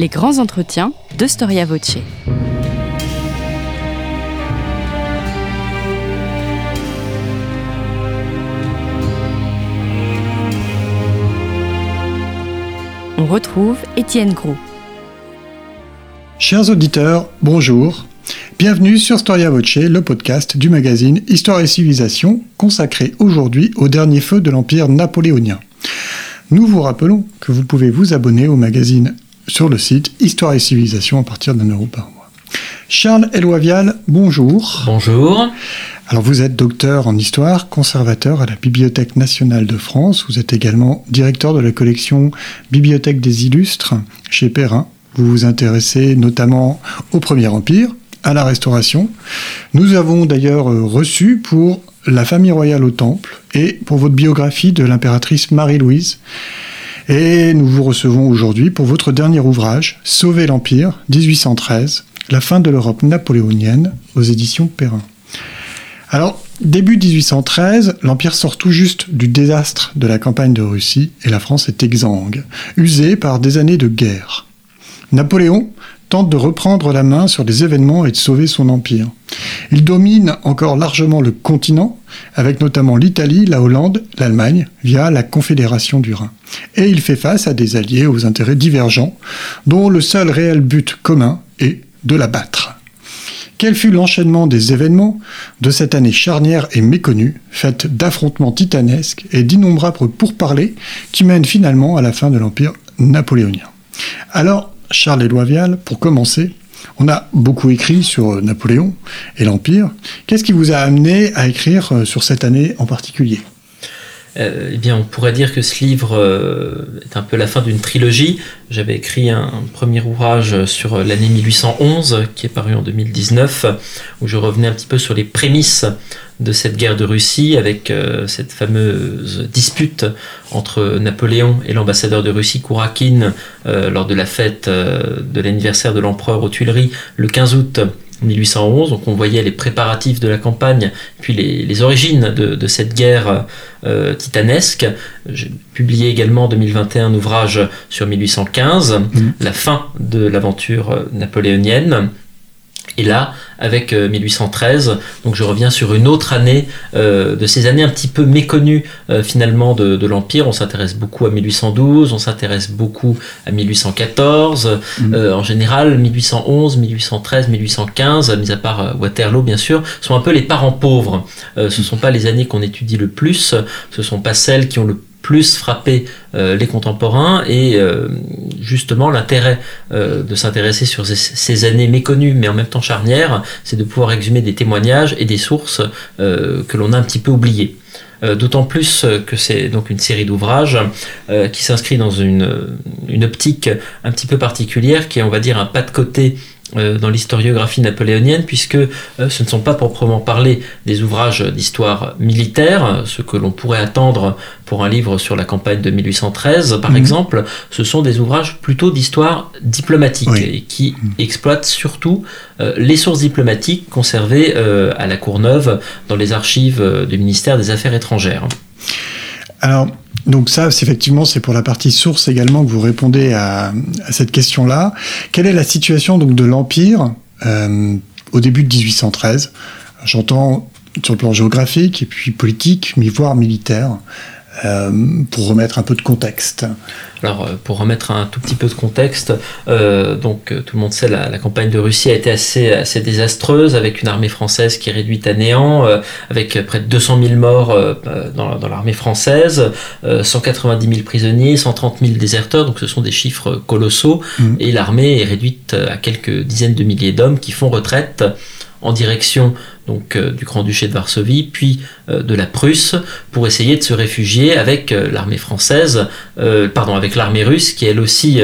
les grands entretiens de Storia Voce. On retrouve Étienne Gros. Chers auditeurs, bonjour. Bienvenue sur Storia Voce, le podcast du magazine Histoire et Civilisation, consacré aujourd'hui au dernier feu de l'Empire napoléonien. Nous vous rappelons que vous pouvez vous abonner au magazine sur le site Histoire et Civilisation à partir d'un euro par mois. Charles Eloivial, bonjour. Bonjour. Alors vous êtes docteur en histoire, conservateur à la Bibliothèque nationale de France. Vous êtes également directeur de la collection Bibliothèque des Illustres chez Perrin. Vous vous intéressez notamment au Premier Empire, à la Restauration. Nous avons d'ailleurs reçu pour la famille royale au Temple et pour votre biographie de l'impératrice Marie-Louise. Et nous vous recevons aujourd'hui pour votre dernier ouvrage, Sauver l'Empire, 1813, la fin de l'Europe napoléonienne, aux éditions Perrin. Alors, début 1813, l'Empire sort tout juste du désastre de la campagne de Russie et la France est exsangue, usée par des années de guerre. Napoléon tente de reprendre la main sur les événements et de sauver son empire. Il domine encore largement le continent, avec notamment l'Italie, la Hollande, l'Allemagne, via la Confédération du Rhin. Et il fait face à des alliés aux intérêts divergents, dont le seul réel but commun est de la battre. Quel fut l'enchaînement des événements de cette année charnière et méconnue, faite d'affrontements titanesques et d'innombrables pourparlers qui mènent finalement à la fin de l'Empire napoléonien? Alors, Charles Éloi Vial, pour commencer, on a beaucoup écrit sur Napoléon et l'Empire. Qu'est-ce qui vous a amené à écrire euh, sur cette année en particulier? euh, eh bien, on pourrait dire que ce livre euh, est un peu la fin d'une trilogie. J'avais écrit un, premier ouvrage sur l'année 1811, qui est paru en 2019, où je revenais un petit peu sur les prémices de cette guerre de Russie, avec euh, cette fameuse dispute entre Napoléon et l'ambassadeur de Russie, Kourakine, lors de la fête de l'anniversaire de l'empereur aux Tuileries, le 15 août 1811, donc on voyait les préparatifs de la campagne, puis les, origines de, cette guerre euh, titanesque. J'ai publié également en 2021 un ouvrage sur 1815, mmh. la fin de l'aventure napoléonienne. Et là, avec 1813, euh, donc je reviens sur une autre année euh, de ces années un petit peu méconnues euh, finalement de, l'Empire. On s'intéresse beaucoup à 1812, on s'intéresse beaucoup à 1814. Mm. en général, 1811, 1813, 1815, mis à part Waterloo bien sûr, sont un peu les parents pauvres. ce ne sont pas les années qu'on étudie le plus, ce ne sont pas celles qui ont le plus frapper euh, les contemporains et euh, justement l'intérêt euh, de s'intéresser sur ces, années méconnues mais en même temps charnières, c'est de pouvoir exhumer des témoignages et des sources que l'on a un petit peu oubliées. D'autant plus que c'est donc une série d'ouvrages qui s'inscrit dans une, une optique un petit peu particulière qui est on va dire un pas de côté dans l'historiographie napoléonienne, puisque euh, ce ne sont pas proprement parler des ouvrages d'histoire militaire, ce que l'on pourrait attendre pour un livre sur la campagne de 1813, par mhm. exemple, ce sont des ouvrages plutôt d'histoire diplomatique, et qui mhm. exploitent surtout euh, les sources diplomatiques conservées à la Courneuve dans les archives du ministère des Affaires étrangères. Alors, donc ça, effectivement, c'est pour la partie source également que vous répondez à, cette question-là. Quelle est la situation donc de l'Empire euh, au début de 1813 J'entends sur le plan géographique et puis politique, mais voire militaire. Euh, pour remettre un peu de contexte. Alors, euh, pour remettre un tout petit peu de contexte, euh, donc tout le monde sait la, la campagne de Russie a été assez, assez désastreuse, avec une armée française qui est réduite à néant, avec près de 200 000 morts dans, dans l'armée française, 190 000 prisonniers, 130 000 déserteurs, donc ce sont des chiffres colossaux, mmh. et l'armée est réduite à quelques dizaines de milliers d'hommes qui font retraite en direction donc euh, du Grand-Duché de Varsovie, puis euh, de la Prusse, pour essayer de se réfugier avec euh, l'armée française, pardon, avec l'armée russe, qui est elle aussi,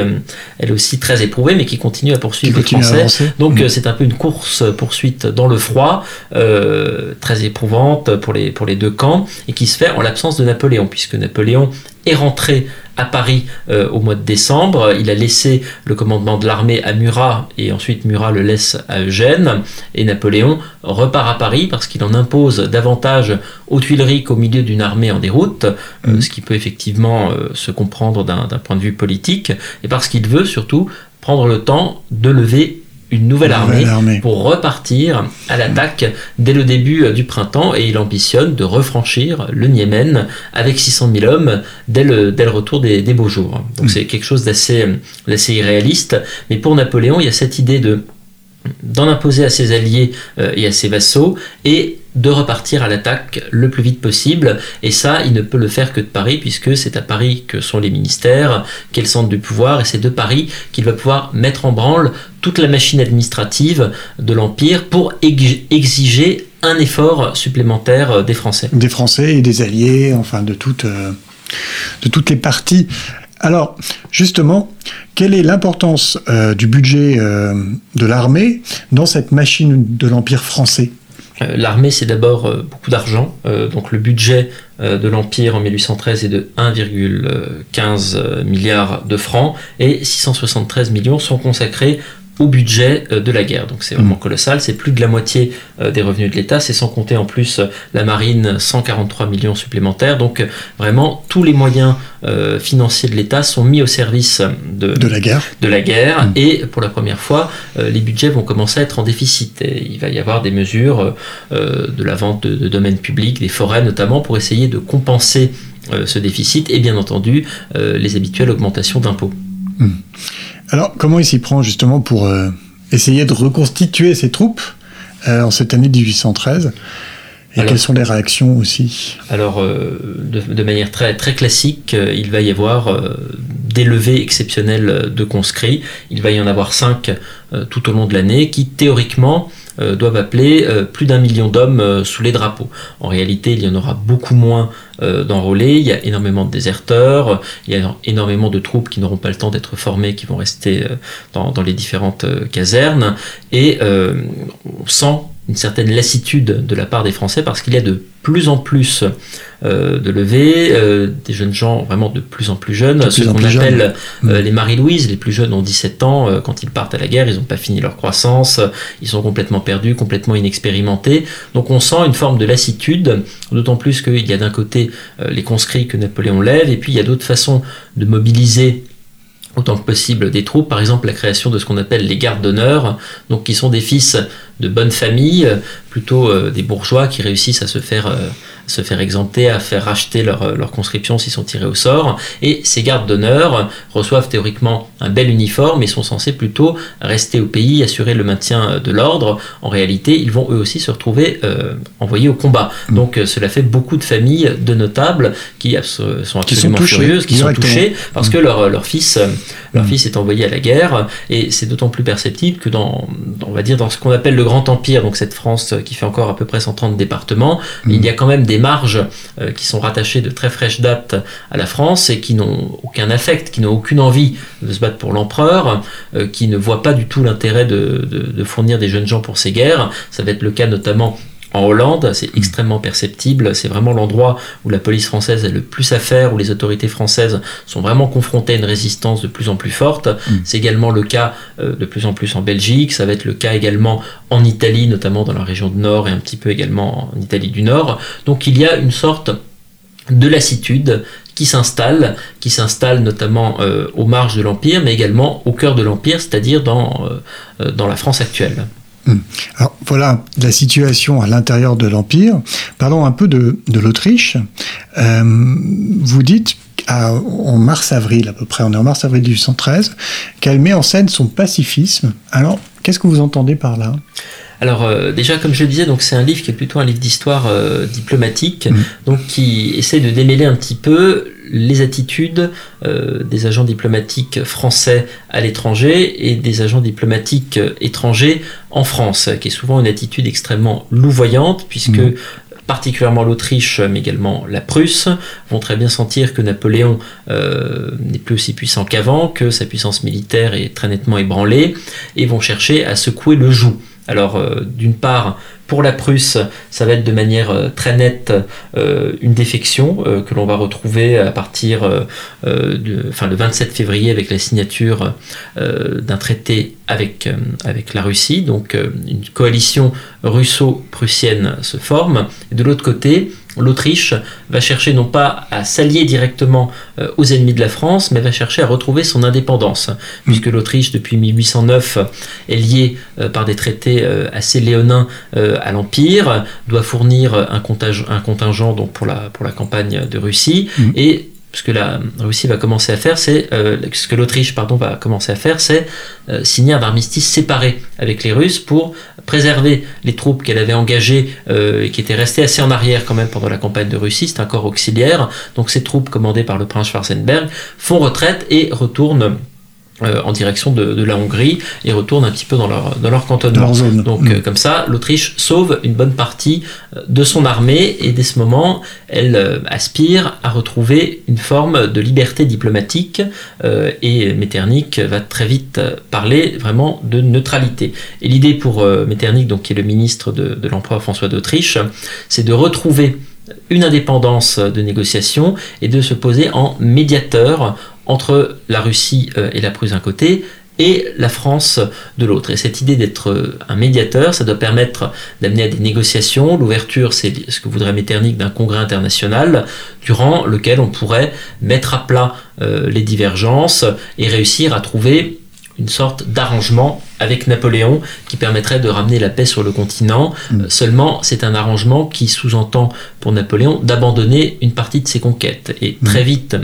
elle aussi très éprouvée, mais qui continue à poursuivre les Français. Donc mm. c'est un peu une course poursuite dans le froid, très éprouvante pour les, pour les deux camps, et qui se fait en l'absence de Napoléon, puisque Napoléon est rentré à Paris euh, au mois de décembre. Il a laissé le commandement de l'armée à Murat et ensuite Murat le laisse à Eugène. Et Napoléon repart à Paris parce qu'il en impose davantage aux Tuileries qu'au milieu d'une armée en déroute, euh, mmh. ce qui peut effectivement euh, se comprendre d'un point de vue politique, et parce qu'il veut surtout prendre le temps de lever une nouvelle, armée, pour repartir à l'attaque dès le début du printemps et il ambitionne de refranchir le Niémen avec 600 000 hommes dès le, dès le retour des, des beaux jours. Donc mm. c'est quelque chose d'assez irréaliste, mais pour Napoléon il y a cette idée de d'en imposer à ses alliés euh, et à ses vassaux et de repartir à l'attaque le plus vite possible. Et ça, il ne peut le faire que de Paris, puisque c'est à Paris que sont les ministères, qu'est le centre du pouvoir, et c'est de Paris qu'il va pouvoir mettre en branle toute la machine administrative de l'Empire pour exiger un effort supplémentaire des Français. Des Français et des Alliés, enfin de toutes, euh, de toutes les parties. Alors, justement, quelle est l'importance euh, du budget euh, de l'armée dans cette machine de l'Empire français? Euh, L'armée, c'est d'abord beaucoup d'argent. donc le budget de l'Empire en 1813 est de 1,15 milliard de francs et 673 millions sont consacrés au budget euh, de la guerre. Donc c'est vraiment colossal, c'est plus de la moitié euh, des revenus de l'État, c'est sans compter en plus euh, la marine 143 millions supplémentaires. Donc vraiment tous les moyens financiers de l'État sont mis au service de, de la guerre. De la guerre mm. et pour la première fois, les budgets vont commencer à être en déficit. Et il va y avoir des mesures de la vente de, domaines publics, des forêts notamment, pour essayer de compenser ce déficit et bien entendu les habituelles augmentations d'impôts. Mm. Alors, comment il s'y prend justement pour euh, essayer de reconstituer ses troupes euh, en cette année 1813 et quelles sont les réactions aussi? Alors, euh, de, manière très, très classique, il va y avoir des levées exceptionnelles de conscrits. Il va y en avoir cinq tout au long de l'année qui, théoriquement, euh, doivent appeler euh, plus d'un million d'hommes euh, sous les drapeaux. En réalité, il y en aura beaucoup moins d'enrôlés, il y a énormément de déserteurs, il y a énormément de troupes qui n'auront pas le temps d'être formées, qui vont rester dans, dans les différentes casernes, et on sent une certaine lassitude de la part des Français parce qu'il y a de plus en plus euh, de levées, euh, des jeunes gens vraiment de plus en plus jeunes, ce qu'on appelle euh, mm. les Marie-Louise, les plus jeunes ont 17 ans, quand ils partent à la guerre, ils n'ont pas fini leur croissance, ils sont complètement perdus, complètement inexpérimentés, donc on sent une forme de lassitude, d'autant plus qu'il y a d'un côté les conscrits que Napoléon lève, et puis il y a d'autres façons de mobiliser autant que possible des troupes, par exemple la création de ce qu'on appelle les gardes d'honneur, donc qui sont des fils de bonne famille, plutôt euh, des bourgeois qui réussissent à se faire, euh, se faire exempter, à faire racheter leur, euh, leur conscription s'ils sont tirés au sort. Et ces gardes d'honneur reçoivent théoriquement un bel uniforme et sont censés plutôt rester au pays, assurer le maintien de l'ordre. En réalité, ils vont eux aussi se retrouver envoyés au combat. Mm. Donc cela fait beaucoup de familles de notables qui sont absolument furieuses, qui sont touchées parce que mm. leur, leur fils, leur mm. fils est envoyé à la guerre. Et c'est d'autant plus perceptible que dans, on va dire, dans ce qu'on appelle le Grand Empire, donc cette France qui fait encore à peu près 130 départements, il y a quand même des marges euh, qui sont rattachées de très fraîche date à la France et qui n'ont aucun affect, qui n'ont aucune envie de se battre pour l'empereur, euh, qui ne voient pas du tout l'intérêt de, de, fournir des jeunes gens pour ces guerres. Ça va être le cas notamment en Hollande, c'est extrêmement perceptible. C'est vraiment l'endroit où la police française a le plus à faire, où les autorités françaises sont vraiment confrontées à une résistance de plus en plus forte. Mm. C'est également le cas euh, de plus en plus en Belgique. Ça va être le cas également en Italie, notamment dans la région du Nord et un petit peu également en Italie du Nord. Donc il y a une sorte de lassitude qui s'installe, qui s'installe notamment euh, aux marges de l'Empire, mais également au cœur de l'Empire, c'est-à-dire dans, euh, dans la France actuelle. Hmm. Alors voilà la situation à l'intérieur de l'Empire. Parlons un peu de, l'Autriche. Euh, vous dites en mars-avril à peu près, on est en mars-avril 1813, qu'elle met en scène son pacifisme. Alors, qu'est-ce que vous entendez par là? Alors euh, déjà, comme je le disais, donc c'est un livre qui est plutôt un livre d'histoire euh, diplomatique, hmm. donc qui essaie de démêler un petit peu les attitudes euh, des agents diplomatiques français à l'étranger et des agents diplomatiques euh, étrangers en France, qui est souvent une attitude extrêmement louvoyante, puisque mmh. particulièrement l'Autriche, mais également la Prusse, vont très bien sentir que Napoléon euh, n'est plus aussi puissant qu'avant, que sa puissance militaire est très nettement ébranlée, et vont chercher à secouer le joug. Alors, d'une part, pour la Prusse, ça va être de manière euh, très nette euh, une défection euh, que l'on va retrouver à partir de, enfin, le 27 février avec la signature d'un traité avec, avec la Russie. Donc une coalition russo-prussienne se forme. Et de l'autre côté, l'Autriche va chercher non pas à s'allier directement euh, aux ennemis de la France, mais va chercher à retrouver son indépendance, puisque l'Autriche, depuis 1809, est liée euh, par des traités euh, assez léonins à l'Empire, doit fournir un contingent, un contingent donc pour, la, pour la campagne de Russie, mmh. et ce que la Russie va commencer à faire, c'est euh, ce que l'Autriche pardon va commencer à faire, c'est euh, signer un armistice séparé avec les Russes pour préserver les troupes qu'elle avait engagées euh, et qui étaient restées assez en arrière quand même pendant la campagne de Russie. C'est un corps auxiliaire, donc ces troupes commandées par le prince Schwarzenberg font retraite et retournent euh, en direction de, la Hongrie et retournent un petit peu dans leur, dans leur cantonnement. Donc mm. euh, comme ça, l'Autriche sauve une bonne partie euh, de son armée et dès ce moment, elle aspire à retrouver une forme de liberté diplomatique et Metternich va très vite parler vraiment de neutralité. Et l'idée pour Metternich, donc, qui est le ministre de, de l'empereur François d'Autriche, c'est de retrouver une indépendance de négociation et de se poser en médiateur entre la Russie euh, et la Prusse d'un côté et la France de l'autre. Et cette idée d'être euh, un médiateur, ça doit permettre d'amener à des négociations. L'ouverture, c'est ce que voudrait Metternich d'un congrès international, durant lequel on pourrait mettre à plat euh, les divergences et réussir à trouver une sorte d'arrangement avec Napoléon qui permettrait de ramener la paix sur le continent. Mm. seulement, c'est un arrangement qui sous-entend pour Napoléon d'abandonner une partie de ses conquêtes. Et très mm. vite,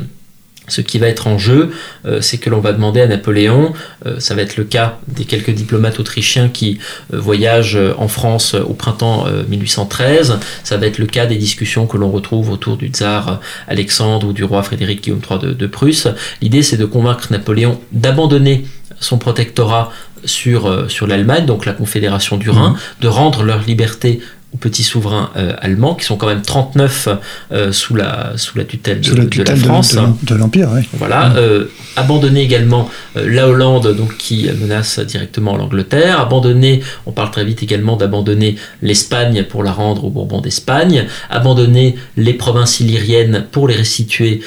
ce qui va être en jeu, euh, c'est que l'on va demander à Napoléon, euh, ça va être le cas des quelques diplomates autrichiens qui euh, voyagent en France au printemps 1813, ça va être le cas des discussions que l'on retrouve autour du tsar Alexandre ou du roi Frédéric Guillaume III de, Prusse. L'idée c'est de convaincre Napoléon d'abandonner son protectorat sur, sur l'Allemagne, donc la Confédération du Rhin, mmh. de rendre leur liberté petits souverains euh, allemands, qui sont quand même 39 euh, sous, la, sous la tutelle de, la, France. De, l'Empire, oui. Voilà. Mm. Euh, abandonner également la Hollande, donc, qui menace directement l'Angleterre. Abandonner, on parle très vite également d'abandonner l'Espagne pour la rendre au Bourbon d'Espagne. Abandonner les provinces illyriennes pour les restituer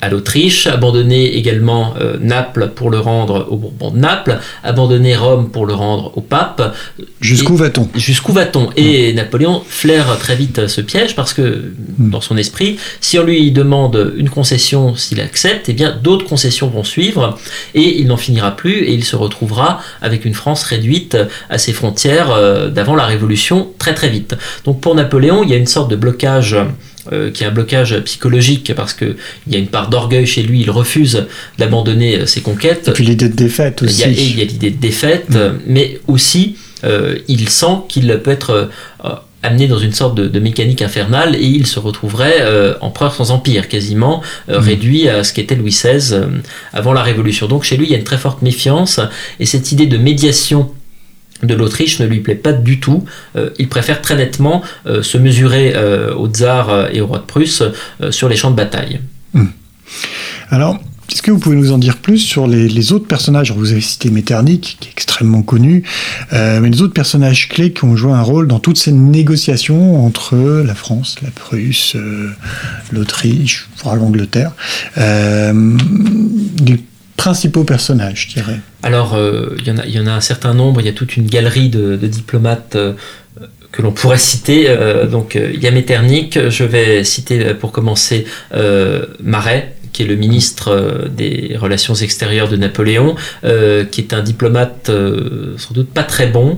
à l'Autriche, abandonner également euh, Naples pour le rendre au Bourbon de Naples, abandonner Rome pour le rendre au pape. Jusqu'où va-t-on? Jusqu'où va-t-on? Et Napoléon flaire très vite ce piège parce que hmm. dans son esprit, si on lui demande une concession, s'il accepte, eh bien d'autres concessions vont suivre et il n'en finira plus et il se retrouvera avec une France réduite à ses frontières euh, d'avant la Révolution très très vite. Donc pour Napoléon, il y a une sorte de blocage euh, qui est un blocage psychologique parce qu'il y a une part d'orgueil chez lui, il refuse d'abandonner euh, ses conquêtes. Et puis l'idée de défaite aussi. Il y a, l'idée de défaite, mm. mais aussi euh, il sent qu'il peut être amené dans une sorte de, mécanique infernale et il se retrouverait empereur sans empire, quasiment mm. réduit à ce qu'était Louis XVI avant la Révolution. Donc chez lui, il y a une très forte méfiance et cette idée de médiation de l'Autriche ne lui plaît pas du tout. Euh, il préfère très nettement euh, se mesurer euh, au tsar et au roi de Prusse sur les champs de bataille. Hmm. Alors, est-ce que vous pouvez nous en dire plus sur les, autres personnages? Vous avez cité Metternich, qui est extrêmement connu, mais les autres personnages clés qui ont joué un rôle dans toutes ces négociations entre la France, la Prusse, l'Autriche, voire l'Angleterre principaux personnages, je dirais. Alors, euh, il y, en a un certain nombre, il y a toute une galerie de, diplomates euh, que l'on pourrait citer. Euh, donc, il y a Metternich, je vais citer pour commencer Marais, qui est le ministre euh, des Relations extérieures de Napoléon, euh, qui est un diplomate euh, sans doute pas très bon,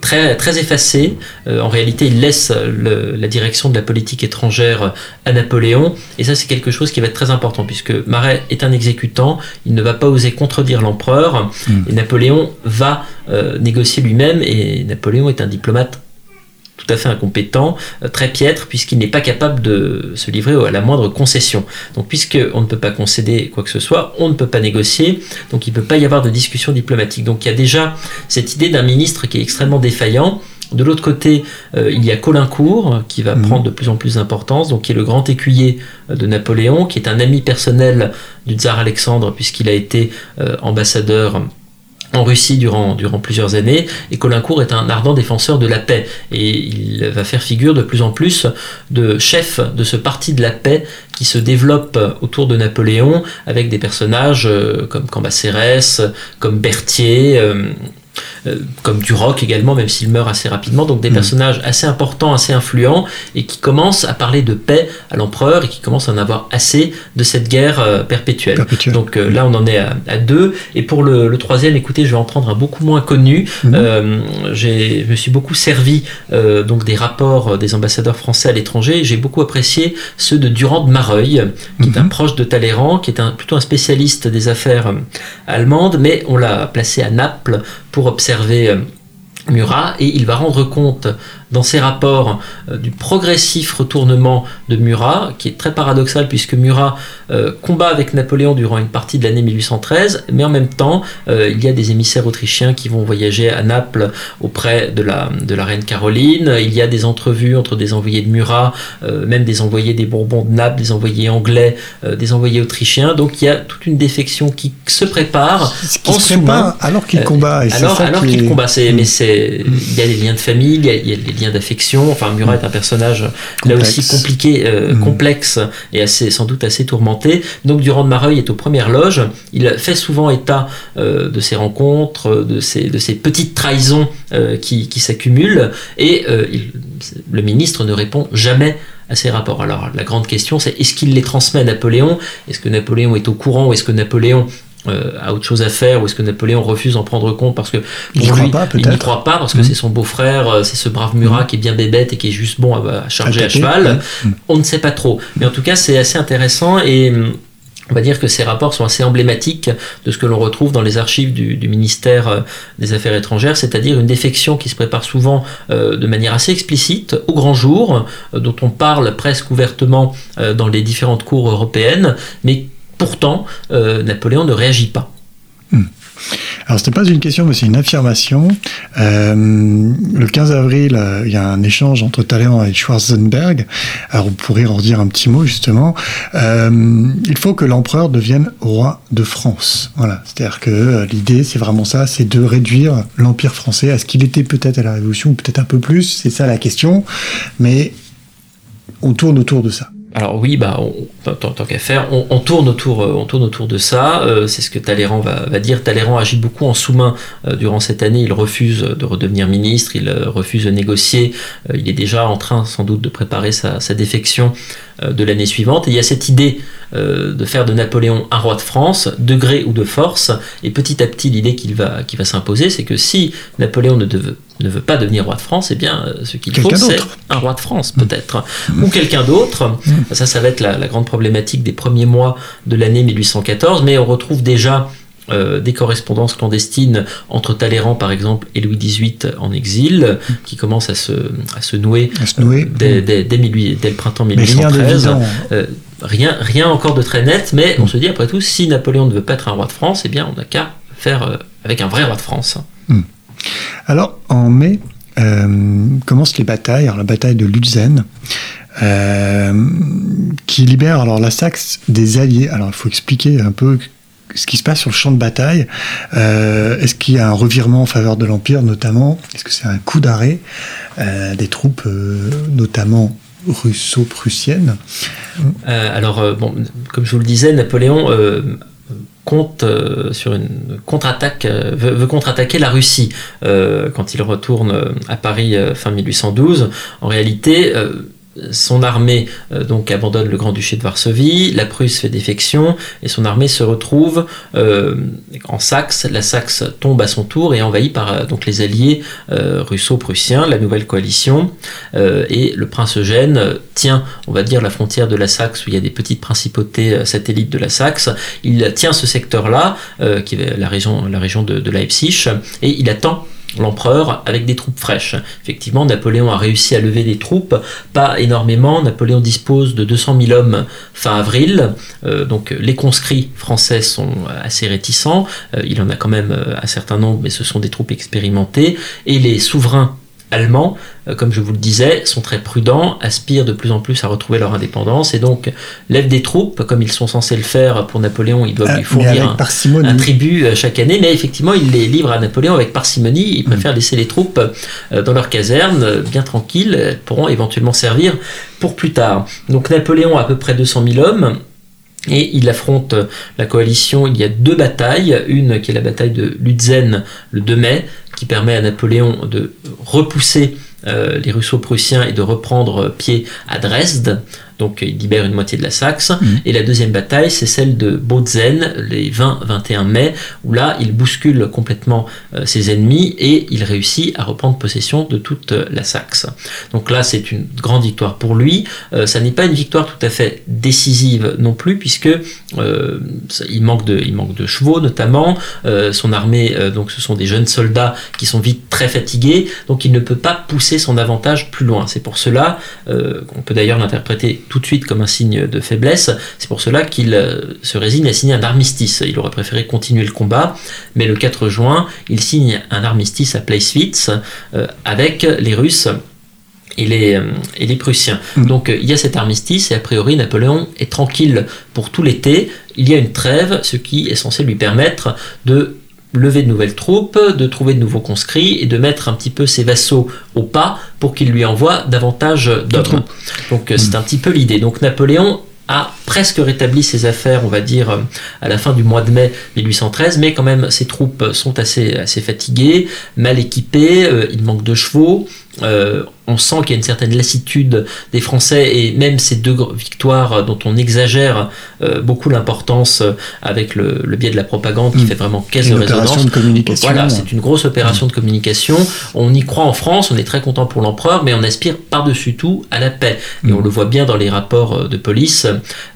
très, très effacé. en réalité, il laisse la direction de la politique étrangère à Napoléon, et ça c'est quelque chose qui va être très important, puisque Marais est un exécutant, il ne va pas oser contredire l'empereur, hmm. et Napoléon va négocier lui-même, et Napoléon est un diplomate tout à fait incompétent, euh, très piètre, puisqu'il n'est pas capable de se livrer à la moindre concession. Donc puisqu'on ne peut pas concéder quoi que ce soit, on ne peut pas négocier, donc il ne peut pas y avoir de discussion diplomatique. Donc il y a déjà cette idée d'un ministre qui est extrêmement défaillant. De l'autre côté, euh, il y a Colincourt qui va mhm. prendre de plus en plus d'importance, donc qui est le grand écuyer euh, de Napoléon, qui est un ami personnel du tsar Alexandre puisqu'il a été ambassadeur en Russie durant, durant plusieurs années, et Colincourt est un ardent défenseur de la paix, et il va faire figure de plus en plus de chef de ce parti de la paix qui se développe autour de Napoléon, avec des personnages euh, comme Cambacérès, comme Berthier, euh, comme Duroc également, même s'il meurt assez rapidement. Donc des mm. personnages assez importants, assez influents, et qui commencent à parler de paix à l'empereur et qui commencent à en avoir assez de cette guerre perpétuelle. Donc là, on en est à, deux. Et pour le, troisième, écoutez, je vais en prendre un beaucoup moins connu. Mm. je me suis beaucoup servi donc des rapports des ambassadeurs français à l'étranger. J'ai beaucoup apprécié ceux de Durand de Mareuil, qui est un mhm. proche de Talleyrand, qui est un, plutôt un spécialiste des affaires euh, allemandes, mais on l'a placé à Naples pour observer euh, Murat et il va rendre compte dans ses rapports euh, du progressif retournement de Murat, qui est très paradoxal puisque Murat combat avec Napoléon durant une partie de l'année 1813, mais en même temps, euh, il y a des émissaires autrichiens qui vont voyager à Naples auprès de la, de la reine Caroline, il y a des entrevues entre des envoyés de Murat, même des envoyés des Bourbons de Naples, des envoyés anglais, des envoyés autrichiens, donc il y a toute une défection qui se prépare qui se prépare alors qu'il combat. Et alors alors qu'il combat, mais c'est il y a des liens de famille, il y a, il y a des d'affection. Enfin, Murat est un personnage là aussi compliqué, euh, mm. complexe et assez, sans doute assez tourmenté. Donc, Durand de Mareuil est aux premières loges. Il fait souvent état euh, de ses rencontres, de ses, de ces petites trahisons euh, qui, qui s'accumulent. Et le ministre ne répond jamais à ces rapports. Alors la grande question c'est est-ce qu'il les transmet à Napoléon? Est-ce que Napoléon est au courant? Ou est-ce que Napoléon euh, a autre chose à faire ou est-ce que Napoléon refuse d'en prendre compte parce que il lui, pas, il n'y croit pas parce que mmh. c'est son beau-frère, euh, c'est ce brave Murat mmh. qui est bien bébête et qui est juste bon à, charger à, cheval. On ne sait pas trop. Mais en tout cas, c'est assez intéressant et on va dire que ces rapports sont assez emblématiques de ce que l'on retrouve dans les archives du, ministère euh, des Affaires étrangères, c'est-à-dire une défection qui se prépare souvent de manière assez explicite, au grand jour, dont on parle presque ouvertement dans les différentes cours européennes, mais Pourtant, euh, Napoléon ne réagit pas. Hmm. Alors, ce n'est pas une question, mais c'est une affirmation. Euh, le 15 avril, euh, il y a un échange entre Talleyrand et Schwarzenberg. Alors, on pourrait en dire un petit mot, justement. il faut que l'empereur devienne roi de France. Voilà. C'est-à-dire que l'idée, c'est vraiment ça, c'est de réduire l'Empire français à ce qu'il était peut-être à la Révolution, ou peut-être un peu plus. C'est ça la question. Mais on tourne autour de ça. Alors oui, bah, tant, qu'à faire, on, tourne autour, euh, on tourne autour de ça. Euh, c'est ce que Talleyrand va, dire. Talleyrand agit beaucoup en sous-main euh, durant cette année. Il refuse de redevenir ministre, il refuse de négocier. il est déjà en train, sans doute, de préparer sa, défection de l'année suivante. Et il y a cette idée de faire de Napoléon un roi de France, de gré ou de force. Et petit à petit, l'idée qu'il va, va s'imposer, c'est que si Napoléon ne, ne veut pas devenir roi de France, eh bien, euh, ce qu'il faut, c'est un roi de France, peut-être, mmh. ou quelqu'un d'autre. Mmh. Ça, ça va être la, grande problématique des premiers mois de l'année 1814, mais on retrouve déjà euh, des correspondances clandestines entre Talleyrand, par exemple, et Louis XVIII en exil, qui commencent à se, à se nouer, dès, dès, dès, le printemps 1813 rien, rien encore de très net, mais on se dit après tout, si Napoléon ne veut pas être un roi de France, eh bien on n'a qu'à faire euh, avec un vrai roi de France. Alors en mai euh, commencent les batailles, alors la bataille de Lutzen. Euh, qui libère alors la Saxe des Alliés. Alors il faut expliquer un peu ce qui se passe sur le champ de bataille. Est-ce qu'il y a un revirement en faveur de l'Empire, notamment? Est-ce que c'est un coup d'arrêt des troupes, notamment russo-prussienne euh, Alors, euh, bon, comme je vous le disais, Napoléon euh, compte sur une contre-attaque, veut, contre-attaquer la Russie quand il retourne à Paris fin 1812. En réalité, son armée euh, donc abandonne le Grand-Duché de Varsovie, la Prusse fait défection et son armée se retrouve euh, en Saxe. La Saxe tombe à son tour et envahie par euh, donc les alliés russo-prussiens, la nouvelle coalition. et le prince Eugène tient, on va dire, la frontière de la Saxe où il y a des petites principautés satellites de la Saxe. Il tient ce secteur-là, qui est la région, de Leipzig, et il attend l'empereur avec des troupes fraîches. Effectivement, Napoléon a réussi à lever des troupes, pas énormément. Napoléon dispose de 200 000 hommes fin avril, euh, donc les conscrits français sont assez réticents. Euh, il en a quand même euh, un certain nombre, mais ce sont des troupes expérimentées. Et les souverains allemands, euh, comme je vous le disais, sont très prudents, aspirent de plus en plus à retrouver leur indépendance. Et donc lèvent des troupes, comme ils sont censés le faire pour Napoléon, ils doivent ah, lui fournir un, tribut euh, chaque année, mais effectivement, ils les livrent à Napoléon avec parcimonie, ils préfèrent laisser les troupes euh, dans leur caserne, bien tranquilles, elles pourront éventuellement servir pour plus tard. Donc Napoléon a à peu près 200 000 hommes, et il affronte la coalition. Il y a deux batailles, une qui est la bataille de Lutzen le 2 mai, qui permet à Napoléon de repousser les Russo-Prussiens et de reprendre pied à Dresde donc il libère une moitié de la Saxe. Mm. Et la deuxième bataille, c'est celle de Bautzen, les 20-21 mai, où là, il bouscule complètement euh, ses ennemis et il réussit à reprendre possession de toute euh, la Saxe. Donc là, c'est une grande victoire pour lui. Euh, ça n'est pas une victoire tout à fait décisive non plus, puisque il, manque de, il manque de chevaux notamment. son armée, donc ce sont des jeunes soldats qui sont vite très fatigués, donc il ne peut pas pousser son avantage plus loin. C'est pour cela, qu'on peut d'ailleurs l'interpréter tout de suite comme un signe de faiblesse. C'est pour cela qu'il euh, se résigne à signer un armistice. Il aurait préféré continuer le combat, mais le 4 juin, il signe un armistice à Pleiswitz euh, avec les Russes et les, euh, et les Prussiens. Mm. Donc il y a cet armistice et a priori Napoléon est tranquille pour tout l'été. Il y a une trêve, ce qui est censé lui permettre de lever de nouvelles troupes, de trouver de nouveaux conscrits et de mettre un petit peu ses vassaux au pas pour qu'ils lui envoient davantage d'hommes. Donc c'est un petit peu l'idée. Donc Napoléon a presque rétabli ses affaires, on va dire, à la fin du mois de mai 1813, mais quand même ses troupes sont assez, assez fatiguées, mal équipées, euh, il manque de chevaux, euh, on sent qu'il y a une certaine lassitude des Français et même ces deux victoires dont on exagère euh, beaucoup l'importance euh, avec le, biais de la propagande qui mm. fait vraiment caisse de résonance. De communication. Voilà, c'est une grosse opération de communication. On y croit en France, on est très content pour l'empereur, mais on aspire par-dessus tout à la paix. Et mm. on le voit bien dans les rapports de police.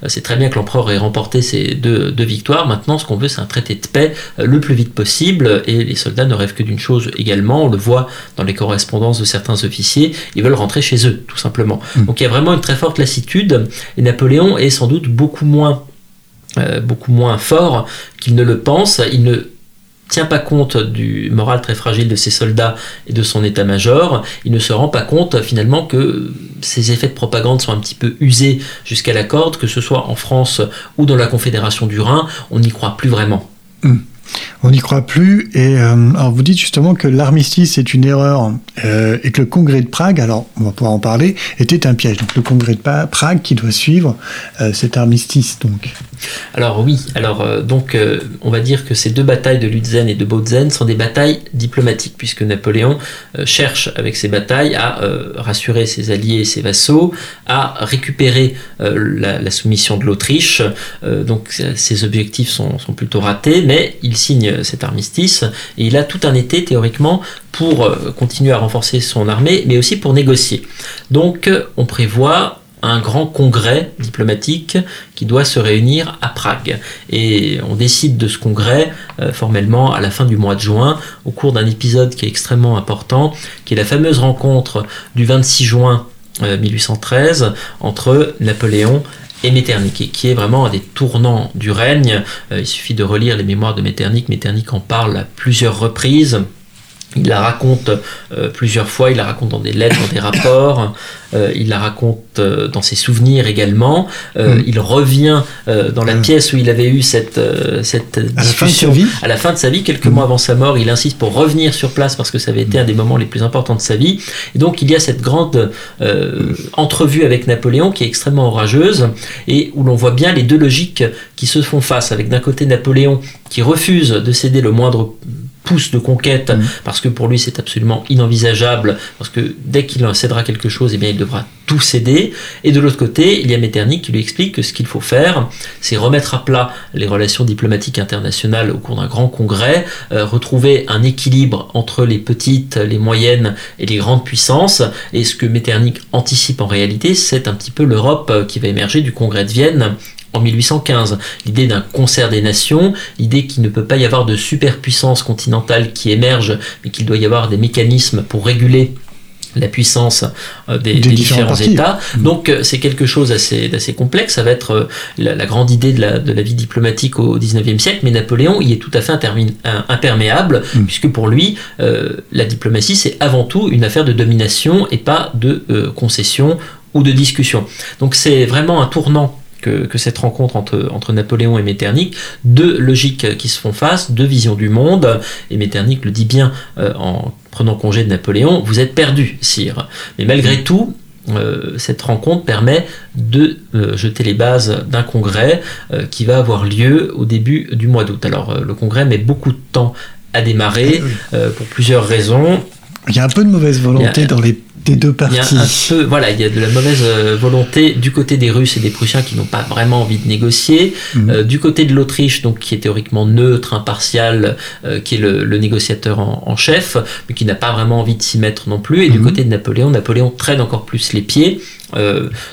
C'est très bien que l'empereur ait remporté ces deux, deux victoires. Maintenant, ce qu'on veut, c'est un traité de paix le plus vite possible. Et les soldats ne rêvent que d'une chose également. On le voit dans les correspondances de certains officiers, ils veulent rentrer chez eux, tout simplement. Mm. Donc il y a vraiment une très forte lassitude, et Napoléon est sans doute beaucoup moins, euh, beaucoup moins fort qu'il ne le pense. Il ne tient pas compte du moral très fragile de ses soldats et de son état-major, il ne se rend pas compte finalement que ces effets de propagande sont un petit peu usés jusqu'à la corde, que ce soit en France ou dans la Confédération du Rhin, on n'y croit plus vraiment. Mm. On n'y croit plus. Et euh, vous dites justement que l'armistice est une erreur euh, et que le congrès de Prague, alors on va pouvoir en parler, était un piège. Donc le congrès de Prague qui doit suivre euh, cet armistice. Donc. Alors oui, alors donc on va dire que ces deux batailles de Lutzen et de Bautzen sont des batailles diplomatiques puisque Napoléon cherche avec ces batailles à rassurer ses alliés et ses vassaux, à récupérer la, soumission de l'Autriche. donc ses objectifs sont, sont plutôt ratés, mais il signe cet armistice et il a tout un été théoriquement pour euh, continuer à renforcer son armée, mais aussi pour négocier. Donc on prévoit un grand congrès diplomatique qui doit se réunir à Prague. Et on décide de ce congrès euh, formellement à la fin du mois de juin, au cours d'un épisode qui est extrêmement important, qui est la fameuse rencontre du 26 juin 1813 euh, entre Napoléon et Metternich, qui est vraiment un des tournants du règne. Euh, il suffit de relire les mémoires de Metternich. Metternich en parle à plusieurs reprises. Il la raconte euh, plusieurs fois, il la raconte dans des lettres, dans des rapports, euh, il la raconte euh, dans ses souvenirs également. Mm. Il revient dans la pièce où il avait eu cette, cette discussion à la fin de sa vie, quelques mm. mois avant sa mort. Il insiste pour revenir sur place parce que ça avait été un des moments les plus importants de sa vie. Et donc il y a cette grande entrevue avec Napoléon qui est extrêmement orageuse et où l'on voit bien les deux logiques qui se font face. Avec d'un côté Napoléon qui refuse de céder le moindre pousse de conquête, mm. parce que pour lui c'est absolument inenvisageable, parce que dès qu'il cédera quelque chose, eh bien, il devra tout céder. Et de l'autre côté, il y a Metternich qui lui explique que ce qu'il faut faire, c'est remettre à plat les relations diplomatiques internationales au cours d'un grand congrès, euh, retrouver un équilibre entre les petites, les moyennes et les grandes puissances. Et ce que Metternich anticipe en réalité, c'est un petit peu l'Europe euh, qui va émerger du congrès de Vienne en 1815. L'idée d'un concert des nations, l'idée qu'il ne peut pas y avoir de superpuissance continentale qui émerge, mais qu'il doit y avoir des mécanismes pour réguler la puissance euh, des, différents, États. Mm. Donc euh, c'est quelque chose d'assez complexe. Ça va être euh, la, grande idée de la, vie diplomatique au XIXe siècle. Mais Napoléon y est tout à fait imperméable, mm. puisque pour lui, la diplomatie, c'est avant tout une affaire de domination et pas de concession ou de discussion. Donc c'est vraiment un tournant que, cette rencontre entre, entre Napoléon et Metternich, deux logiques qui se font face, deux visions du monde, et Metternich le dit bien euh, en prenant congé de Napoléon, vous êtes perdu, sire. Mais malgré tout, euh, cette rencontre permet de euh, jeter les bases d'un congrès qui va avoir lieu au début du mois d'août. Alors le congrès met beaucoup de temps à démarrer pour plusieurs raisons. Il y a un peu de mauvaise volonté dans les des deux parties. Il y a un peu, voilà, il y a de la mauvaise euh, volonté du côté des Russes et des Prussiens qui n'ont pas vraiment envie de négocier, mhm. euh, du côté de l'Autriche, donc qui est théoriquement neutre, impartial, euh, qui est le, négociateur en, chef, mais qui n'a pas vraiment envie de s'y mettre non plus, et du mhm. côté de Napoléon, Napoléon traîne encore plus les pieds.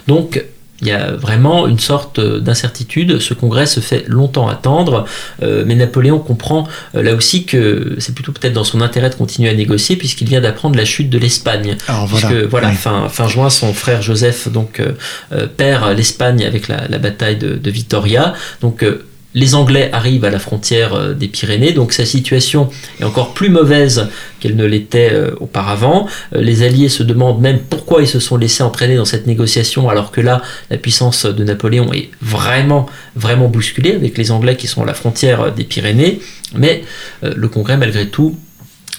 donc il y a vraiment une sorte d'incertitude. Ce congrès se fait longtemps attendre, euh, mais Napoléon comprend euh, là aussi que c'est plutôt peut-être dans son intérêt de continuer à négocier, puisqu'il vient d'apprendre la chute de l'Espagne. Voilà, voilà fin, fin, juin, son frère Joseph donc euh, perd l'Espagne avec la, bataille de, de Vitoria. Donc les Anglais arrivent à la frontière euh, des Pyrénées, donc sa situation est encore plus mauvaise qu'elle ne l'était euh, auparavant. Euh, les Alliés se demandent même pourquoi ils se sont laissés entraîner dans cette négociation, alors que là, la puissance de Napoléon est vraiment, vraiment bousculée, avec les Anglais qui sont à la frontière des Pyrénées. Mais le Congrès, malgré tout,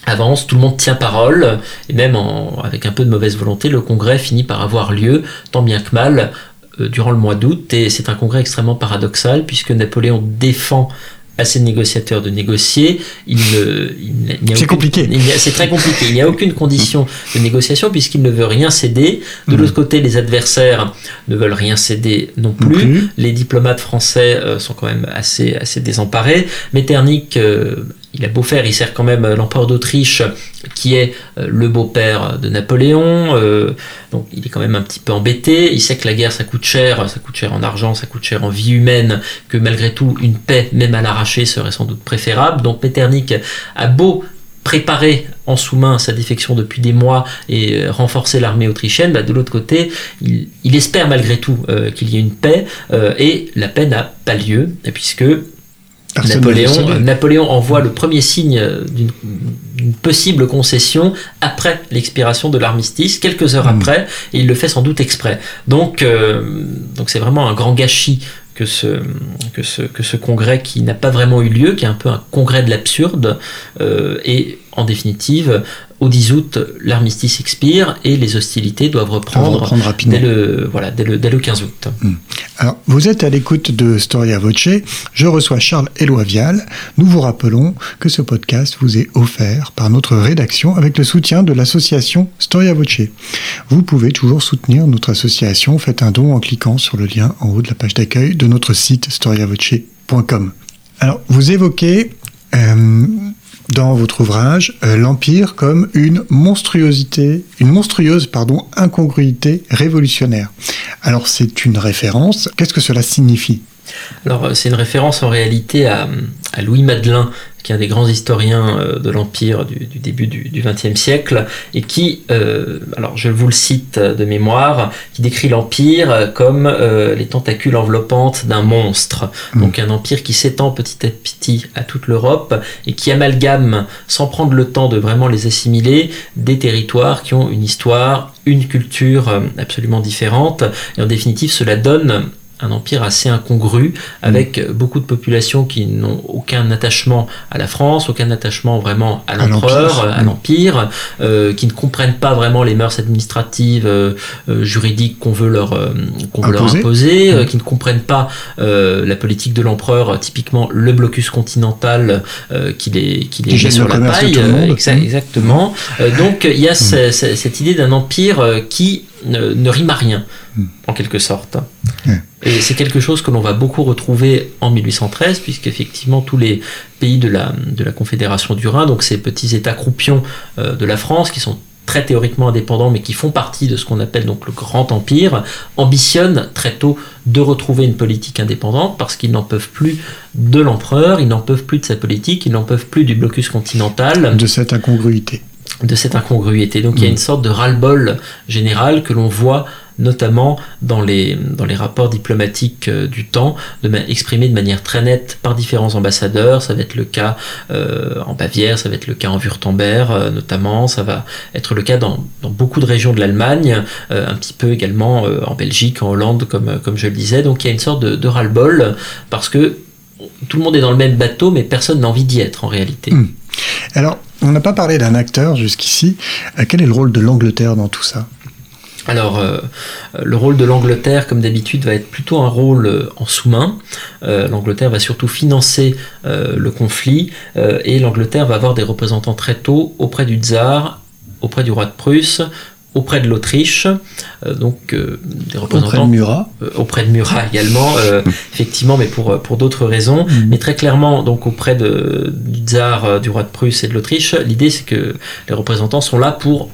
avance, tout le monde tient parole, et même avec un peu de mauvaise volonté, le congrès finit par avoir lieu, tant bien que mal, durant le mois d'août et c'est un congrès extrêmement paradoxal puisque Napoléon défend à ses négociateurs de négocier. Il ne, c'est compliqué. C'est très compliqué. Il n'y a aucune condition de négociation puisqu'il ne veut rien céder. De l'autre côté, les adversaires ne veulent rien céder non plus. Les diplomates français euh, sont quand même assez, assez désemparés. Metternich euh, il a beau faire, il sert quand même l'empereur d'Autriche, qui est euh, le beau-père de Napoléon, euh, donc il est quand même un petit peu embêté, il sait que la guerre ça coûte cher, ça coûte cher en argent, ça coûte cher en vie humaine, que malgré tout une paix, même à l'arraché, serait sans doute préférable, donc Metternich a beau préparer en sous-main sa défection depuis des mois et euh, renforcer l'armée autrichienne, bah, de l'autre côté, il, espère malgré tout qu'il y ait une paix, et la paix n'a pas lieu, puisque Napoléon, Napoléon, envoie le premier signe d'une possible concession après l'expiration de l'armistice, quelques heures hmm. après, et il le fait sans doute exprès. Donc, euh, donc c'est vraiment un grand gâchis que ce, que ce, que ce congrès qui n'a pas vraiment eu lieu, qui est un peu un congrès de l'absurde, euh, et en définitive, au 10 août, l'armistice expire et les hostilités doivent reprendre, rapidement. Dès, le, voilà, dès, le, dès le 15 août. Hmm. Alors, vous êtes à l'écoute de Storia Voce. Je reçois Charles Éloi Vial. Nous vous rappelons que ce podcast vous est offert par notre rédaction avec le soutien de l'association Storia Voce. Vous pouvez toujours soutenir notre association. Faites un don en cliquant sur le lien en haut de la page d'accueil de notre site storiavoce.com. Alors, vous évoquez euh, dans votre ouvrage euh, l'Empire comme une monstruosité, une monstrueuse incongruité révolutionnaire. Alors c'est une référence, qu'est-ce que cela signifie? Alors c'est une référence en réalité à, à Louis Madelin qui est un des grands historiens euh, de l'Empire du, début du XXe siècle, et qui, euh, alors je vous le cite de mémoire, qui décrit l'Empire comme euh, les tentacules enveloppantes d'un monstre. Mm. Donc un empire qui s'étend petit à petit à toute l'Europe et qui amalgame, sans prendre le temps de vraiment les assimiler, des territoires qui ont une histoire, une culture absolument différente. Et en définitive, cela donne un empire assez incongru, avec beaucoup de populations qui n'ont aucun attachement à la France, aucun attachement vraiment à l'empereur, à l'empire, euh, qui ne comprennent pas vraiment les mœurs administratives, euh, euh, juridiques qu'on veut leur, qu'on veut leur imposer, qui ne comprennent pas la politique de l'empereur, typiquement le blocus continental qui les, qui les met sur la paille. exactement. donc il y a cette idée d'un empire qui ne, rime à rien, hmm. en quelque sorte. Et c'est quelque chose que l'on va beaucoup retrouver en 1813, puisqu'effectivement tous les pays de la, de la Confédération du Rhin, donc ces petits États croupions euh, de la France, qui sont très théoriquement indépendants, mais qui font partie de ce qu'on appelle donc le Grand Empire, ambitionnent très tôt de retrouver une politique indépendante parce qu'ils n'en peuvent plus de l'empereur, ils n'en peuvent plus de sa politique, ils n'en peuvent plus du blocus continental. De cette incongruité de cette incongruité. Donc il y a mm. une sorte de ras-le-bol général que l'on voit notamment dans les, dans les rapports diplomatiques euh, du temps, de exprimé de manière très nette par différents ambassadeurs. Ça va être le cas euh, en Bavière, ça va être le cas en Württemberg euh, notamment, ça va être le cas dans, dans beaucoup de régions de l'Allemagne, un petit peu également en Belgique, en Hollande, comme, comme je le disais. Donc il y a une sorte de, de ras-le-bol parce que tout le monde est dans le même bateau, mais personne n'a envie d'y être en réalité. Mm. Alors, on n'a pas parlé d'un acteur jusqu'ici. Euh, quel est le rôle de l'Angleterre dans tout ça? Alors, euh, le rôle de l'Angleterre, comme d'habitude, va être plutôt un rôle euh, en sous-main. Euh, L'Angleterre va surtout financer le conflit et l'Angleterre va avoir des représentants très tôt auprès du tsar, auprès du roi de Prusse, auprès de l'Autriche, donc des représentants auprès de Murat, auprès de Murat également, effectivement, mais pour pour d'autres raisons, mm. mais très clairement donc auprès de, du tsar, du roi de Prusse et de l'Autriche. L'idée c'est que les représentants sont là pour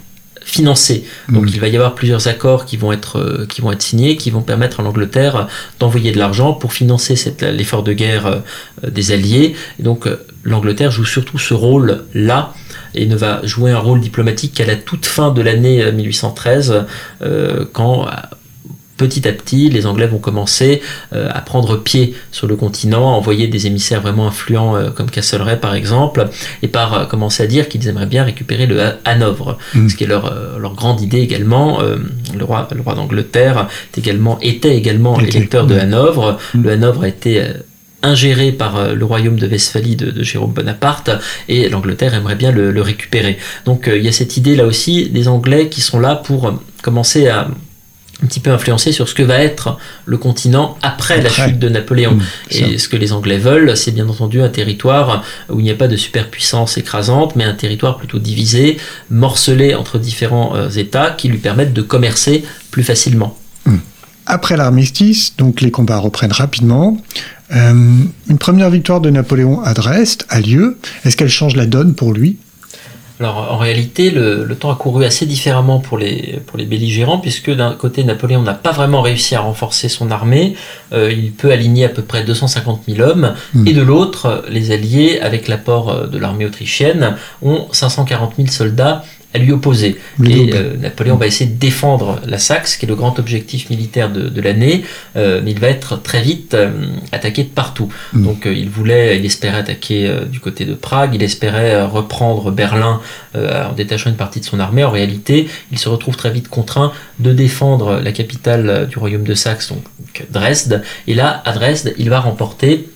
financé. Donc mm. il va y avoir plusieurs accords qui vont être, euh, qui vont être signés, qui vont permettre à l'Angleterre d'envoyer de l'argent pour financer l'effort de guerre euh, des Alliés. Et donc euh, l'Angleterre joue surtout ce rôle-là et ne va jouer un rôle diplomatique qu'à la toute fin de l'année 1813, quand petit à petit, les Anglais vont commencer euh, à prendre pied sur le continent, à envoyer des émissaires vraiment influents euh, comme Castlereagh par exemple, et par euh, commencer à dire qu'ils aimeraient bien récupérer le Hanovre, mm. ce qui est leur, leur grande idée également. le roi, le roi d'Angleterre également, était également électeur de mm. Hanovre. Mm. Le Hanovre a été ingéré par le royaume de Westphalie de, Jérôme Bonaparte et l'Angleterre aimerait bien le, le récupérer. Donc il y a cette idée là aussi des Anglais qui sont là pour commencer à un petit peu influencé sur ce que va être le continent après, la chute de Napoléon. Mmh, et ce que les Anglais veulent, c'est bien entendu un territoire où il n'y a pas de superpuissance écrasante, mais un territoire plutôt divisé, morcelé entre différents euh, États qui lui permettent de commercer plus facilement. Mmh. Après l'armistice, donc les combats reprennent rapidement. Euh, une première victoire de Napoléon à Dresde a lieu. Est-ce qu'elle change la donne pour lui? Alors en réalité, le, temps a couru assez différemment pour les, pour les belligérants, puisque d'un côté, Napoléon n'a pas vraiment réussi à renforcer son armée, euh, il peut aligner à peu près 250 000 hommes, hmm. et de l'autre, les Alliés, avec l'apport euh, de l'armée autrichienne, ont 540 000 soldats à lui opposer. et euh, Napoléon va essayer de défendre la Saxe, qui est le grand objectif militaire de, l'année, euh, mais il va être très vite euh, attaqué de partout. Mm. Donc il voulait, il espérait attaquer du côté de Prague, il espérait reprendre Berlin en détachant une partie de son armée. En réalité, il se retrouve très vite contraint de défendre la capitale du royaume de Saxe, donc Dresde. Et là, à Dresde, il va remporter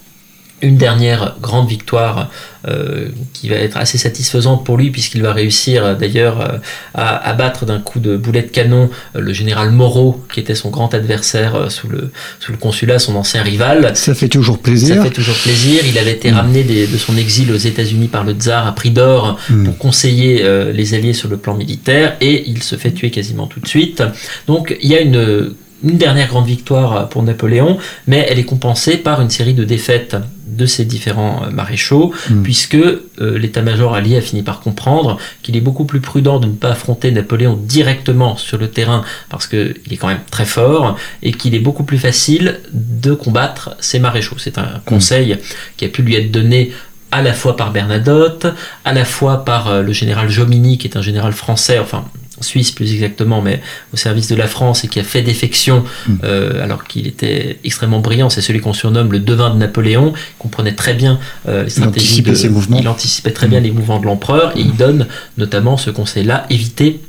une dernière grande victoire euh, qui va être assez satisfaisante pour lui puisqu'il va réussir euh, d'ailleurs euh, à abattre d'un coup de boulet de canon le général Moreau qui était son grand adversaire sous le, sous le consulat, son ancien rival. Ça fait toujours plaisir. Ça fait toujours plaisir. Il avait été mm. ramené de son exil aux États-Unis par le tsar à prix d'or mm. pour conseiller les Alliés sur le plan militaire et il se fait tuer quasiment tout de suite. Donc il y a une une dernière grande victoire pour Napoléon, mais elle est compensée par une série de défaites de ces différents euh, maréchaux, hmm. puisque euh, l'état-major allié a fini par comprendre qu'il est beaucoup plus prudent de ne pas affronter Napoléon directement sur le terrain, parce qu'il est quand même très fort, et qu'il est beaucoup plus facile de combattre ces maréchaux. C'est un conseil qui a pu lui être donné à la fois par Bernadotte, à la fois par euh, le général Jomini, qui est un général français, enfin Suisse plus exactement, mais au service de la France et qui a fait défection hmm. euh, alors qu'il était extrêmement brillant. C'est celui qu'on surnomme le devin de Napoléon. Il comprenait très bien euh, les stratégies. de, ses mouvements. Il anticipait très bien hmm. les mouvements de l'empereur et il donne notamment ce conseil-là éviter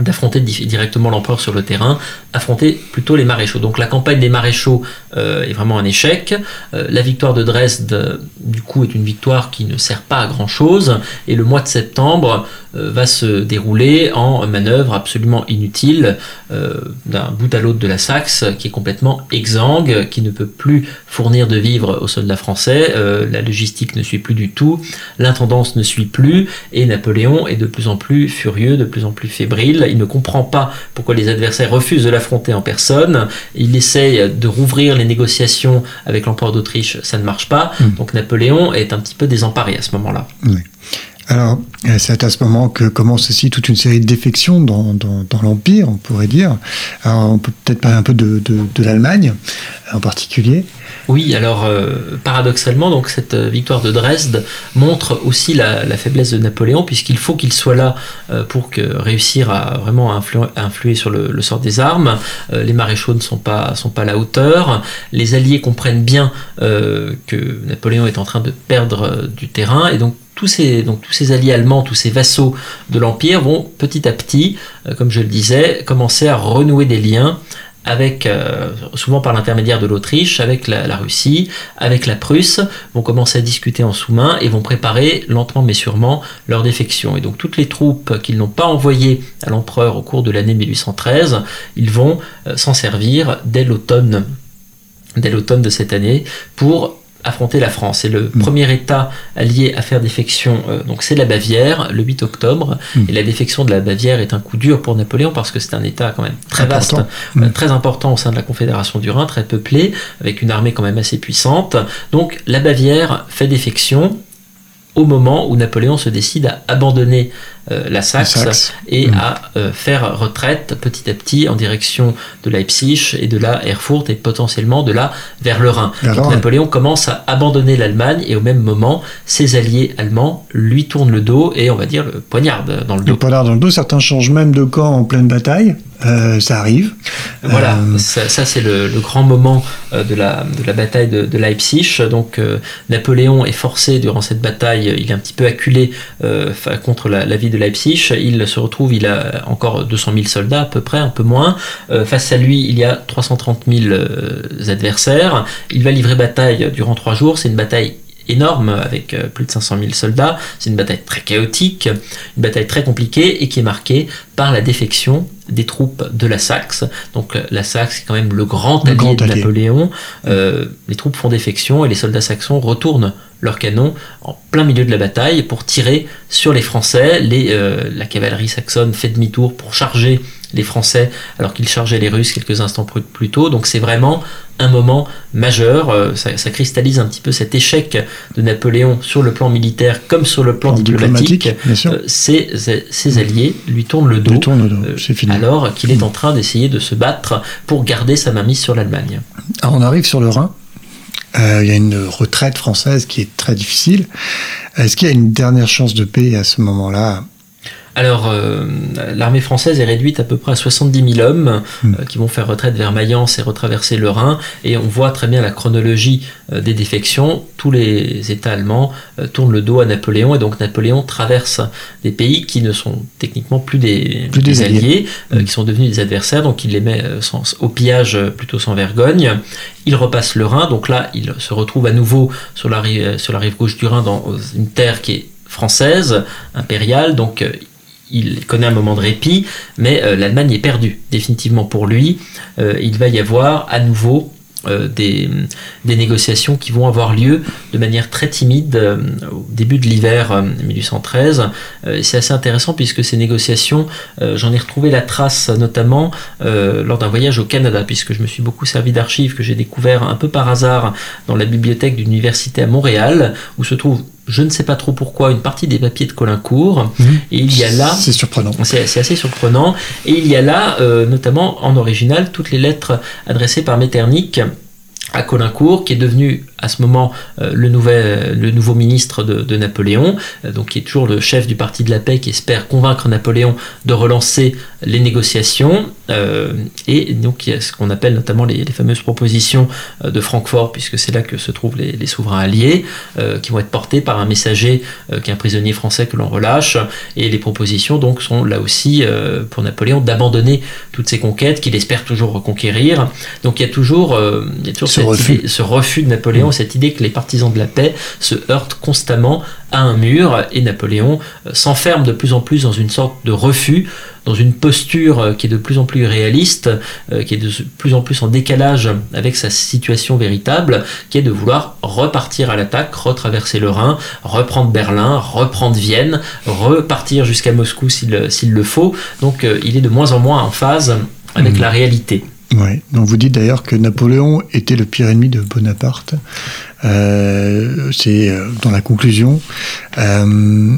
d'affronter directement l'empereur sur le terrain, affronter plutôt les maréchaux. Donc la campagne des maréchaux euh, est vraiment un échec. Euh, la victoire de Dresde, du coup, est une victoire qui ne sert pas à grand-chose. Et le mois de septembre va se dérouler en manœuvre absolument inutile d'un bout à l'autre de la Saxe, qui est complètement exsangue, qui ne peut plus fournir de vivres aux soldats français. la logistique ne suit plus du tout, l'intendance ne suit plus, et Napoléon est de plus en plus furieux, de plus en plus fébrile il ne comprend pas pourquoi les adversaires refusent de l'affronter en personne, il essaye de rouvrir les négociations avec l'empereur d'Autriche, ça ne marche pas, hmm. donc Napoléon est un petit peu désemparé à ce moment-là. Alors, c'est à ce moment que commence aussi toute une série de défections dans, l'Empire, on pourrait dire. Alors, on peut peut-être parler un peu de, l'Allemagne en particulier. Oui, alors euh, paradoxalement, donc cette euh, victoire de Dresde montre aussi la, faiblesse de Napoléon, puisqu'il faut qu'il soit là euh, pour réussir à vraiment influer, sur le, sort des armes. les maréchaux ne sont pas, sont pas à la hauteur. Les Alliés comprennent bien que Napoléon est en train de perdre du terrain, et donc tous ces, donc, tous ces alliés allemands, tous ces vassaux de l'Empire vont petit à petit, comme je le disais, commencer à renouer des liens avec, souvent par l'intermédiaire de l'Autriche, avec la, Russie, avec la Prusse, vont commencer à discuter en sous-main et vont préparer lentement mais sûrement leur défection. Et donc toutes les troupes qu'ils n'ont pas envoyées à l'empereur au cours de l'année 1813, ils vont s'en servir dès l'automne dès l'automne de cette année pour affronter la France. Et le mm. premier État allié à faire défection, euh, donc c'est la Bavière, le 8 octobre. Mm. Et la défection de la Bavière est un coup dur pour Napoléon parce que c'est un État quand même très vaste, euh, mm. très important au sein de la Confédération du Rhin, très peuplé, avec une armée quand même assez puissante. Donc la Bavière fait défection au moment où Napoléon se décide à abandonner la Saxe, et mm. à euh, faire retraite petit à petit en direction de Leipzig et de la Erfurt et potentiellement de là vers le Rhin. Donc, Napoléon commence à abandonner l'Allemagne et au même moment, ses alliés allemands lui tournent le dos et on va dire le poignardent dans le dos. Le poignard dans le dos, certains changent même de camp en pleine bataille. Euh, ça arrive. Voilà, ça, c'est le, grand moment de, la, de la bataille de, de Leipzig. Donc Napoléon est forcé durant cette bataille, il est un petit peu acculé contre la, la vie de Leipzig, il se retrouve, il a encore 200 000 soldats à peu près, un peu moins. Euh, face à lui, il y a 330 000 euh, adversaires. Il va livrer bataille durant trois jours. C'est une bataille énorme avec euh, plus de 500 000 soldats. C'est une bataille très chaotique, une bataille très compliquée et qui est marquée par la défection des troupes de la Saxe. Donc la Saxe est quand même le grand allié de Napoléon. les troupes font défection et les soldats saxons retournent leurs canons en plein milieu de la bataille pour tirer sur les Français. Les, euh, la cavalerie saxonne fait demi-tour pour charger les Français alors qu'ils chargeaient les Russes quelques instants plus tôt. Donc c'est vraiment un moment majeur. Euh, ça, cristallise un petit peu cet échec de Napoléon sur le plan militaire comme sur le plan diplomatique. Euh, ses, alliés lui tournent le dos, alors qu'il est en train d'essayer de se battre pour garder sa mainmise sur l'Allemagne. On arrive sur le Rhin. Euh, il y a une retraite française qui est très difficile. Est-ce qu'il y a une dernière chance de paix à ce moment-là? Alors, euh, l'armée française est réduite à peu près à 70 000 hommes hmm. euh, qui vont faire retraite vers Mayence et retraverser le Rhin. Et on voit très bien la chronologie des défections. Tous les États allemands tournent le dos à Napoléon et donc Napoléon traverse des pays qui ne sont techniquement plus des, alliés, hmm. qui sont devenus des adversaires. Donc il les met au pillage plutôt sans vergogne il repasse le Rhin, donc là il se retrouve à nouveau sur la rive, sur la rive gauche du Rhin dans une terre qui est française, impériale, donc euh, il connaît un moment de répit, mais euh, l'Allemagne est perdue définitivement pour lui. Euh, il va y avoir à nouveau euh, des, négociations qui vont avoir lieu de manière très timide au début de l'hiver 1813. Euh, c'est assez intéressant puisque ces négociations, j'en ai retrouvé la trace notamment lors d'un voyage au Canada, puisque je me suis beaucoup servi d'archives que j'ai découvert un peu par hasard dans la bibliothèque d'une université à Montréal, où se trouve je ne sais pas trop pourquoi, une partie des papiers de Colincourt. Mmh. Et il y a là. C'est surprenant. C'est assez surprenant. Et il y a là, notamment en original, toutes les lettres adressées par Metternich à Colincourt, qui est devenu à ce moment euh, le, nouvel, le nouveau ministre de, Napoléon, euh, donc qui est toujours le chef du parti de la paix, qui espère convaincre Napoléon de relancer les négociations. Euh, et donc il y a ce qu'on appelle notamment les, fameuses propositions de Francfort, puisque c'est là que se trouvent les, souverains alliés, qui vont être portés par un messager qui est un prisonnier français que l'on relâche. Et les propositions donc sont là aussi pour Napoléon d'abandonner toutes ces conquêtes qu'il espère toujours reconquérir. Donc il y a toujours, il y a toujours ce, refus. ce refus de Napoléon cette idée que les partisans de la paix se heurtent constamment à un mur et Napoléon euh, s'enferme de plus en plus dans une sorte de refus, dans une posture euh, qui est de plus en plus réaliste, euh, qui est de plus en plus en décalage avec sa situation véritable, qui est de vouloir repartir à l'attaque, retraverser le Rhin, reprendre Berlin, reprendre Vienne, repartir jusqu'à Moscou s'il le faut. Donc il est de moins en moins en phase avec mmh. la réalité. Oui, donc vous dites d'ailleurs que Napoléon était le pire ennemi de Bonaparte. Euh, c'est euh, dans la conclusion. Euh,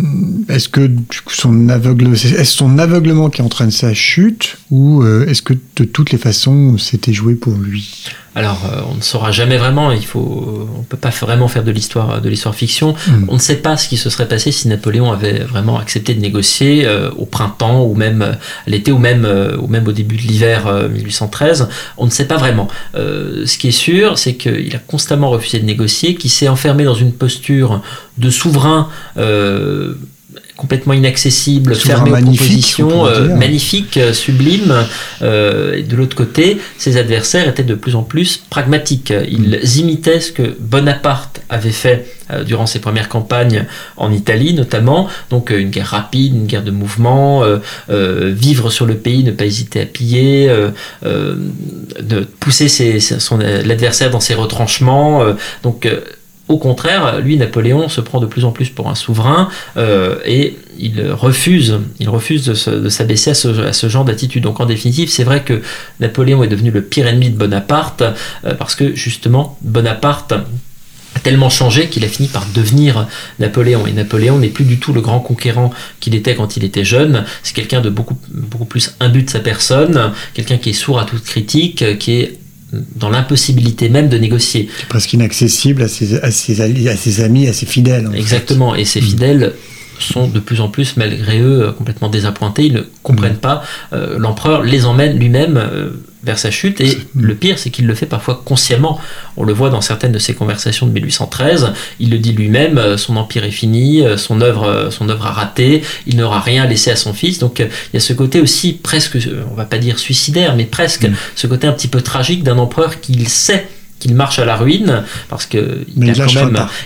est-ce que son aveugle, est-ce son aveuglement qui entraîne sa chute ou est-ce que de toutes les façons c'était joué pour lui? Alors, euh, on ne saura jamais vraiment. Il faut, on peut pas vraiment faire de l'histoire, de l'histoire fiction. Hmm. On ne sait pas ce qui se serait passé si Napoléon avait vraiment accepté de négocier euh, au printemps ou même à l'été ou même, ou même au début de l'hiver 1813. On ne sait pas vraiment. ce qui est sûr, c'est qu'il a constamment refusé de négocier, qu'il s'est enfermé dans une posture de souverain complètement inaccessible, fermé aux propositions, magnifique, sublime. et de l'autre côté, ses adversaires étaient de plus en plus pragmatiques. Ils mm. imitaient ce que Bonaparte avait fait durant ses premières campagnes en Italie notamment. Donc une guerre rapide, une guerre de mouvement, vivre sur le pays, ne pas hésiter à piller, de pousser l'adversaire dans ses retranchements. donc au contraire, lui, Napoléon, se prend de plus en plus pour un souverain euh, et il refuse, il refuse de s'abaisser à ce, genre d'attitude. Donc en définitive, c'est vrai que Napoléon est devenu le pire ennemi de Bonaparte euh, parce que justement, Bonaparte a tellement changé qu'il a fini par devenir Napoléon. Et Napoléon n'est plus du tout le grand conquérant qu'il était quand il était jeune. C'est quelqu'un de beaucoup, beaucoup plus imbu de sa personne, quelqu'un qui est sourd à toute critique, qui est dans l'impossibilité même de négocier. Presque inaccessible à ses, à ses, à ses amis, à ses fidèles. Exactement, et ses mm. fidèles sont de plus en plus, malgré eux, complètement désappointés. Ils ne comprennent mm. pas. Euh, l'empereur les emmène lui-même euh, vers sa chute. Et le pire, c'est qu'il le fait parfois consciemment. On le voit dans certaines de ses conversations de 1813. Il le dit lui-même, euh, son empire est fini, euh, son œuvre, euh, son œuvre a raté, il n'aura rien laissé à son fils. Donc il y a ce côté aussi presque, on va pas dire suicidaire, mais presque mm. ce côté un petit peu tragique d'un empereur qui sait qu'il marche à la ruine parce que il, il,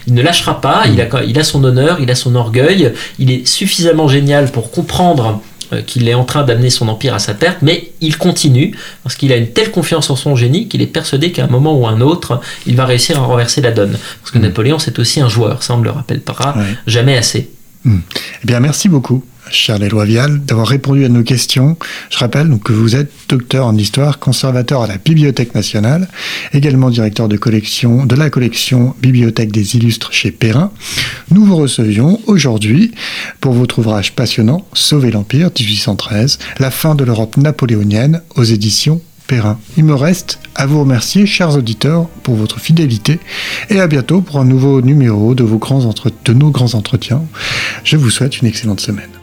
il ne lâchera pas, il, a, il a son honneur, il a son orgueil, il est suffisamment génial pour comprendre qu'il est en train d'amener son empire à sa perte, mais il continue parce qu'il a une telle confiance en son génie qu'il est persuadé qu'à un moment ou un autre, il va réussir à renverser la donne. Parce que mm. Napoléon, c'est aussi un joueur, ça on ne le rappelle pas jamais assez. Mm. Eh bien, merci beaucoup. Charles Éloi Vial, d'avoir répondu à nos questions. Je rappelle que vous êtes docteur en histoire, conservateur à la Bibliothèque nationale, également directeur de collection de la collection Bibliothèque des illustres chez Perrin. Nous vous recevions aujourd'hui pour votre ouvrage passionnant Sauver l'Empire 1813, la fin de l'Europe napoléonienne aux éditions Il me reste à vous remercier, chers auditeurs, pour votre fidélité et à bientôt pour un nouveau numéro de nos grands entretiens. Je vous souhaite une excellente semaine.